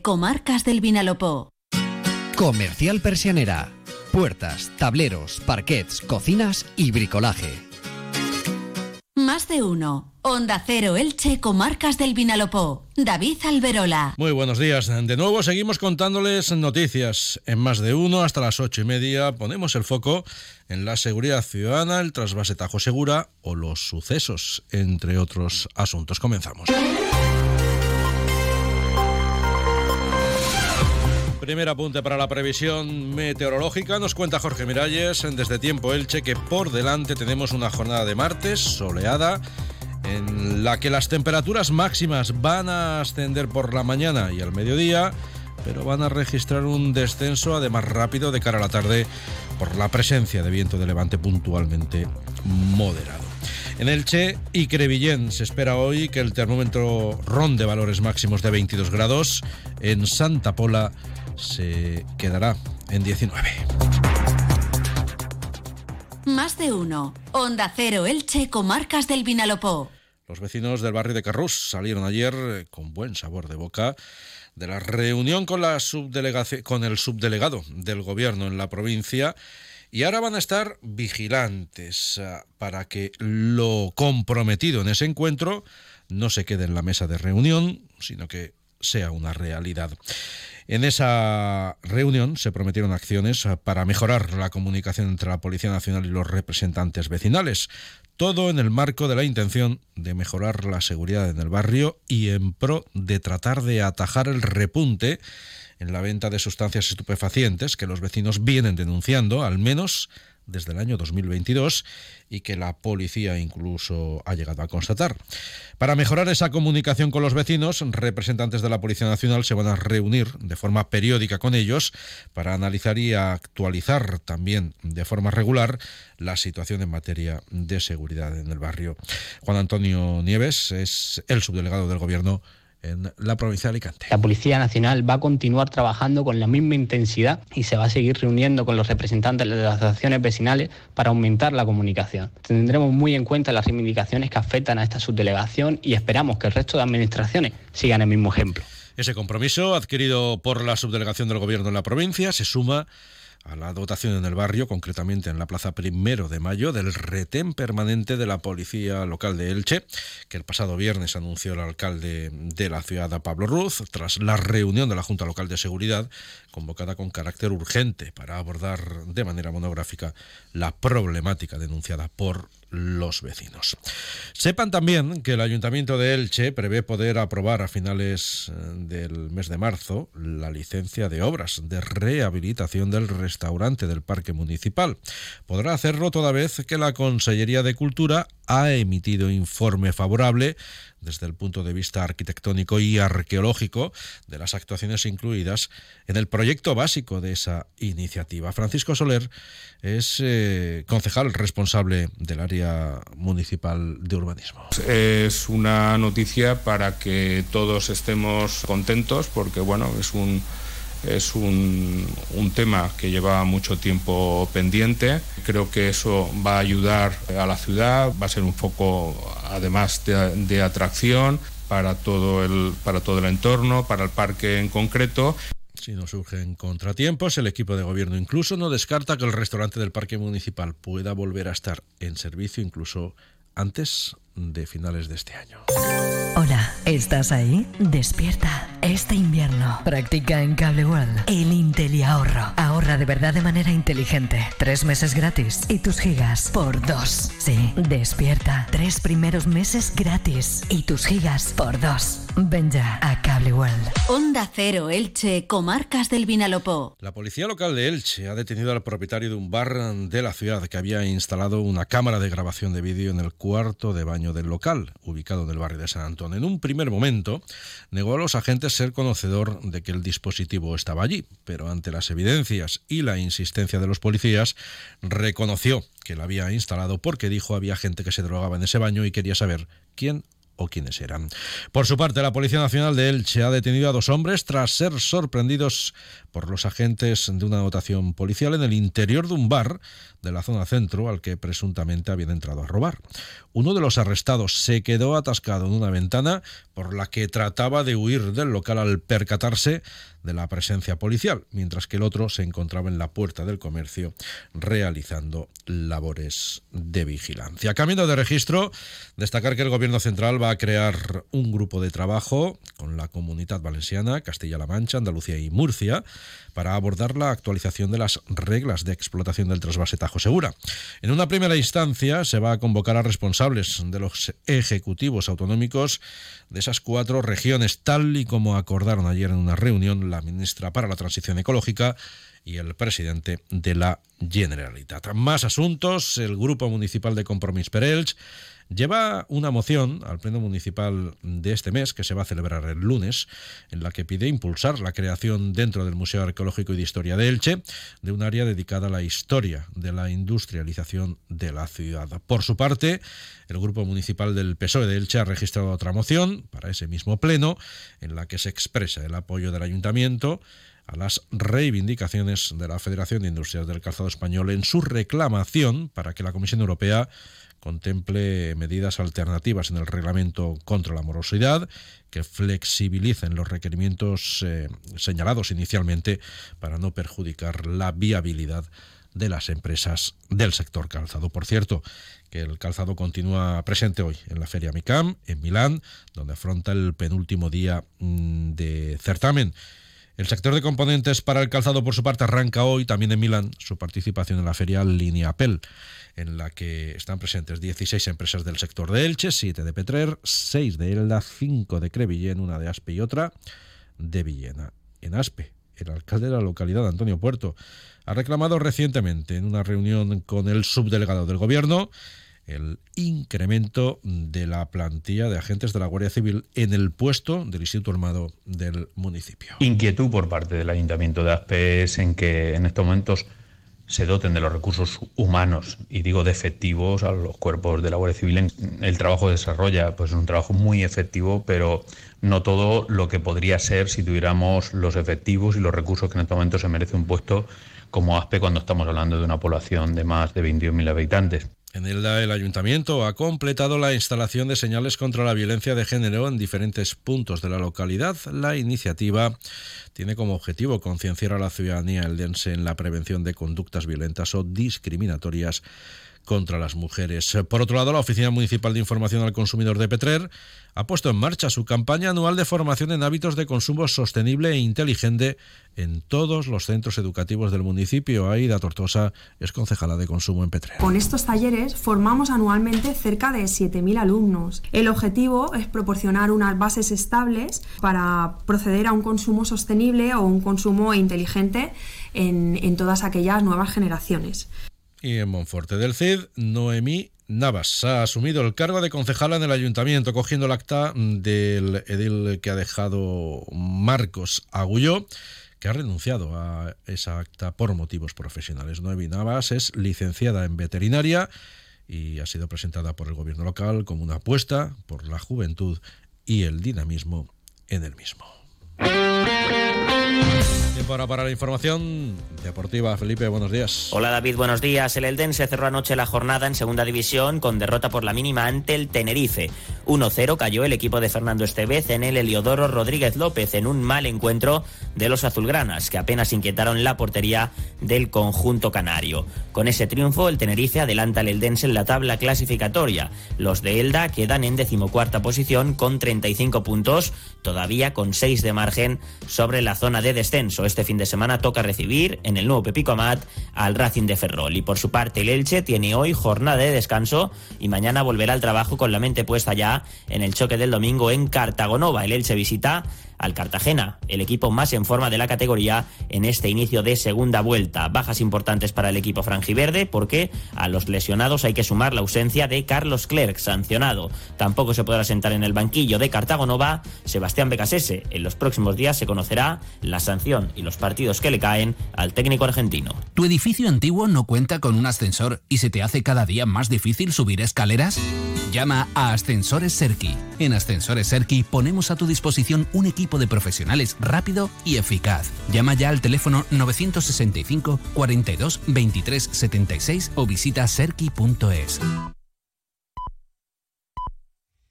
Comarcas del Vinalopó. Comercial Persianera. Puertas, tableros, parquets, cocinas y bricolaje. Más de uno. Onda Cero Elche, Comarcas del Vinalopó. David Alberola. Muy buenos días. De nuevo seguimos contándoles noticias. En más de uno, hasta las ocho y media, ponemos el foco en la seguridad ciudadana, el trasvase Tajo Segura o los sucesos, entre otros asuntos. Comenzamos. Primer apunte para la previsión meteorológica. Nos cuenta Jorge Miralles desde Tiempo Elche que por delante tenemos una jornada de martes soleada en la que las temperaturas máximas van a ascender por la mañana y al mediodía, pero van a registrar un descenso además rápido de cara a la tarde por la presencia de viento de levante puntualmente moderado. En Elche y Crevillén se espera hoy que el termómetro ronde valores máximos de 22 grados. En Santa Pola se quedará en 19. Más de uno. Onda Cero Elche, Comarcas del Vinalopó. Los vecinos del barrio de Carrús salieron ayer eh, con buen sabor de boca de la reunión con, la con el subdelegado del gobierno en la provincia y ahora van a estar vigilantes eh, para que lo comprometido en ese encuentro no se quede en la mesa de reunión, sino que sea una realidad. En esa reunión se prometieron acciones para mejorar la comunicación entre la Policía Nacional y los representantes vecinales, todo en el marco de la intención de mejorar la seguridad en el barrio y en pro de tratar de atajar el repunte en la venta de sustancias estupefacientes que los vecinos vienen denunciando, al menos desde el año 2022 y que la policía incluso ha llegado a constatar. Para mejorar esa comunicación con los vecinos, representantes de la Policía Nacional se van a reunir de forma periódica con ellos para analizar y actualizar también de forma regular la situación en materia de seguridad en el barrio. Juan Antonio Nieves es el subdelegado del Gobierno en la provincia de Alicante. La Policía Nacional va a continuar trabajando con la misma intensidad y se va a seguir reuniendo con los representantes de las asociaciones vecinales para aumentar la comunicación. Tendremos muy en cuenta las reivindicaciones que afectan a esta subdelegación y esperamos que el resto de administraciones sigan el mismo ejemplo. Ese compromiso adquirido por la subdelegación del Gobierno en la provincia se suma a la dotación en el barrio, concretamente en la Plaza Primero de Mayo, del retén permanente de la Policía Local de Elche, que el pasado viernes anunció el alcalde de la ciudad, Pablo Ruz, tras la reunión de la Junta Local de Seguridad, convocada con carácter urgente para abordar de manera monográfica la problemática denunciada por los vecinos. Sepan también que el Ayuntamiento de Elche prevé poder aprobar a finales eh, del mes de marzo la licencia de obras de rehabilitación del restaurante del Parque Municipal. Podrá hacerlo toda vez que la Consellería de Cultura ha emitido informe favorable desde el punto de vista arquitectónico y arqueológico de las actuaciones incluidas en el proyecto básico de esa iniciativa. Francisco Soler es eh, concejal responsable del área municipal de urbanismo. Es una noticia para que todos estemos contentos porque bueno, es un es un, tema que lleva mucho tiempo pendiente. Creo que eso va a ayudar a la ciudad, va a ser un foco además de, atracción para todo, el, para todo el entorno, para el parque en concreto. Si no surgen contratiempos, el equipo de gobierno incluso no descarta que el restaurante del parque municipal pueda volver a estar en servicio incluso antes de finales de este año. Hola, ¿estás ahí? Despierta. Este invierno practica en Cable World el Intel ahorro. Ahorra de verdad de manera inteligente. Tres meses gratis y tus gigas por dos. Sí, despierta. Tres primeros meses gratis y tus gigas por dos. Ven ya a Cable World. Onda Cero Elche, Comarcas del Vinalopó. La policía local de Elche ha detenido al propietario de un bar de la ciudad que había instalado una cámara de grabación de vídeo en el cuarto de baño del local, ubicado en el barrio de San Antón. En un primer momento, negó a los agentes ser conocedor de que el dispositivo estaba allí, pero ante las evidencias y la insistencia de los policías, reconoció que lo había instalado porque dijo había gente que se drogaba en ese baño y quería saber quién o quiénes eran. Por su parte, la Policía Nacional de Elche ha detenido a dos hombres tras ser sorprendidos por los agentes de una dotación policial en el interior de un bar de la zona centro al que presuntamente habían entrado a robar. Uno de los arrestados se quedó atascado en una ventana por la que trataba de huir del local al percatarse de la presencia policial, mientras que el otro se encontraba en la puerta del comercio realizando labores de vigilancia. Camino de registro, destacar que el Gobierno Central va a crear un grupo de trabajo con la Comunidad Valenciana, Castilla-La Mancha, Andalucía y Murcia para abordar la actualización de las reglas de explotación del trasvase Tajo Segura. En una primera instancia se va a convocar a responsables de los ejecutivos autonómicos de esas cuatro regiones, tal y como acordaron ayer en una reunión la ministra para la Transición Ecológica y el presidente de la Generalitat. Más asuntos, el Grupo Municipal de Compromís Perelch lleva una moción al Pleno Municipal de este mes, que se va a celebrar el lunes, en la que pide impulsar la creación dentro del Museo Arqueológico y de Historia de Elche de un área dedicada a la historia de la industrialización de la ciudad. Por su parte, el Grupo Municipal del PSOE de Elche ha registrado otra moción para ese mismo Pleno, en la que se expresa el apoyo del Ayuntamiento a las reivindicaciones de la Federación de Industrias del Calzado Español en su reclamación para que la Comisión Europea contemple medidas alternativas en el reglamento contra la morosidad que flexibilicen los requerimientos eh, señalados inicialmente para no perjudicar la viabilidad de las empresas del sector calzado. Por cierto, que el calzado continúa presente hoy en la Feria MICAM, en Milán, donde afronta el penúltimo día mm, de certamen. El sector de componentes para el calzado, por su parte, arranca hoy también en Milán su participación en la feria Lineapel en la que están presentes 16 empresas del sector de Elche, 7 de Petrer, 6 de Elda, 5 de Crevillén, una de Aspe y otra de Villena. En Aspe, el alcalde de la localidad, Antonio Puerto, ha reclamado recientemente en una reunión con el subdelegado del Gobierno el incremento de la plantilla de agentes de la Guardia Civil en el puesto del Instituto Armado del municipio. Inquietud por parte del Ayuntamiento de Aspe es en que en estos momentos se doten de los recursos humanos y digo de efectivos a los cuerpos de la Guardia Civil. El trabajo desarrolla pues un trabajo muy efectivo, pero no todo lo que podría ser si tuviéramos los efectivos y los recursos que en este momento se merece un puesto como ASPE cuando estamos hablando de una población de más de 21.000 habitantes. En Elda, el ayuntamiento ha completado la instalación de señales contra la violencia de género en diferentes puntos de la localidad. La iniciativa tiene como objetivo concienciar a la ciudadanía eldense en la prevención de conductas violentas o discriminatorias contra las mujeres. Por otro lado, la Oficina Municipal de Información al Consumidor de Petrer ha puesto en marcha su campaña anual de formación en hábitos de consumo sostenible e inteligente en todos los centros educativos del municipio. Aida Tortosa es concejala de consumo en Petrer. Con estos talleres formamos anualmente cerca de 7.000 alumnos. El objetivo es proporcionar unas bases estables para proceder a un consumo sostenible o un consumo inteligente en, en todas aquellas nuevas generaciones. Y en Monforte del Cid, Noemí Navas ha asumido el cargo de concejala en el ayuntamiento, cogiendo el acta del edil que ha dejado Marcos Agulló, que ha renunciado a esa acta por motivos profesionales. Noemí Navas es licenciada en veterinaria y ha sido presentada por el gobierno local como una apuesta por la juventud y el dinamismo en el mismo. Ahora para la información deportiva. Felipe, buenos días. Hola David, buenos días. El Eldense cerró anoche la jornada en segunda división con derrota por la mínima ante el Tenerife. 1-0 cayó el equipo de Fernando Estevez en el Heliodoro Rodríguez López en un mal encuentro de los azulgranas que apenas inquietaron la portería del conjunto canario. Con ese triunfo el Tenerife adelanta al Eldense en la tabla clasificatoria. Los de Elda quedan en decimocuarta posición con 35 puntos, todavía con 6 de margen sobre la zona de descenso. Este fin de semana toca recibir en el nuevo Pepico Amat al Racing de Ferrol. Y por su parte, el Elche tiene hoy jornada de descanso y mañana volverá al trabajo con la mente puesta ya en el choque del domingo en Cartagonova. El Elche visita al Cartagena, el equipo más en forma de la categoría en este inicio de segunda vuelta. Bajas importantes para el equipo franjiverde porque a los lesionados hay que sumar la ausencia de Carlos Clerc, sancionado. Tampoco se podrá sentar en el banquillo de Cartago Nova Sebastián Becasese. En los próximos días se conocerá la sanción y los partidos que le caen al técnico argentino. ¿Tu edificio antiguo no cuenta con un ascensor y se te hace cada día más difícil subir escaleras? Llama a Ascensores Serki. En Ascensores Serki ponemos a tu disposición un equipo de profesionales rápido y eficaz. Llama ya al teléfono 965 42 23 76 o visita serki.es.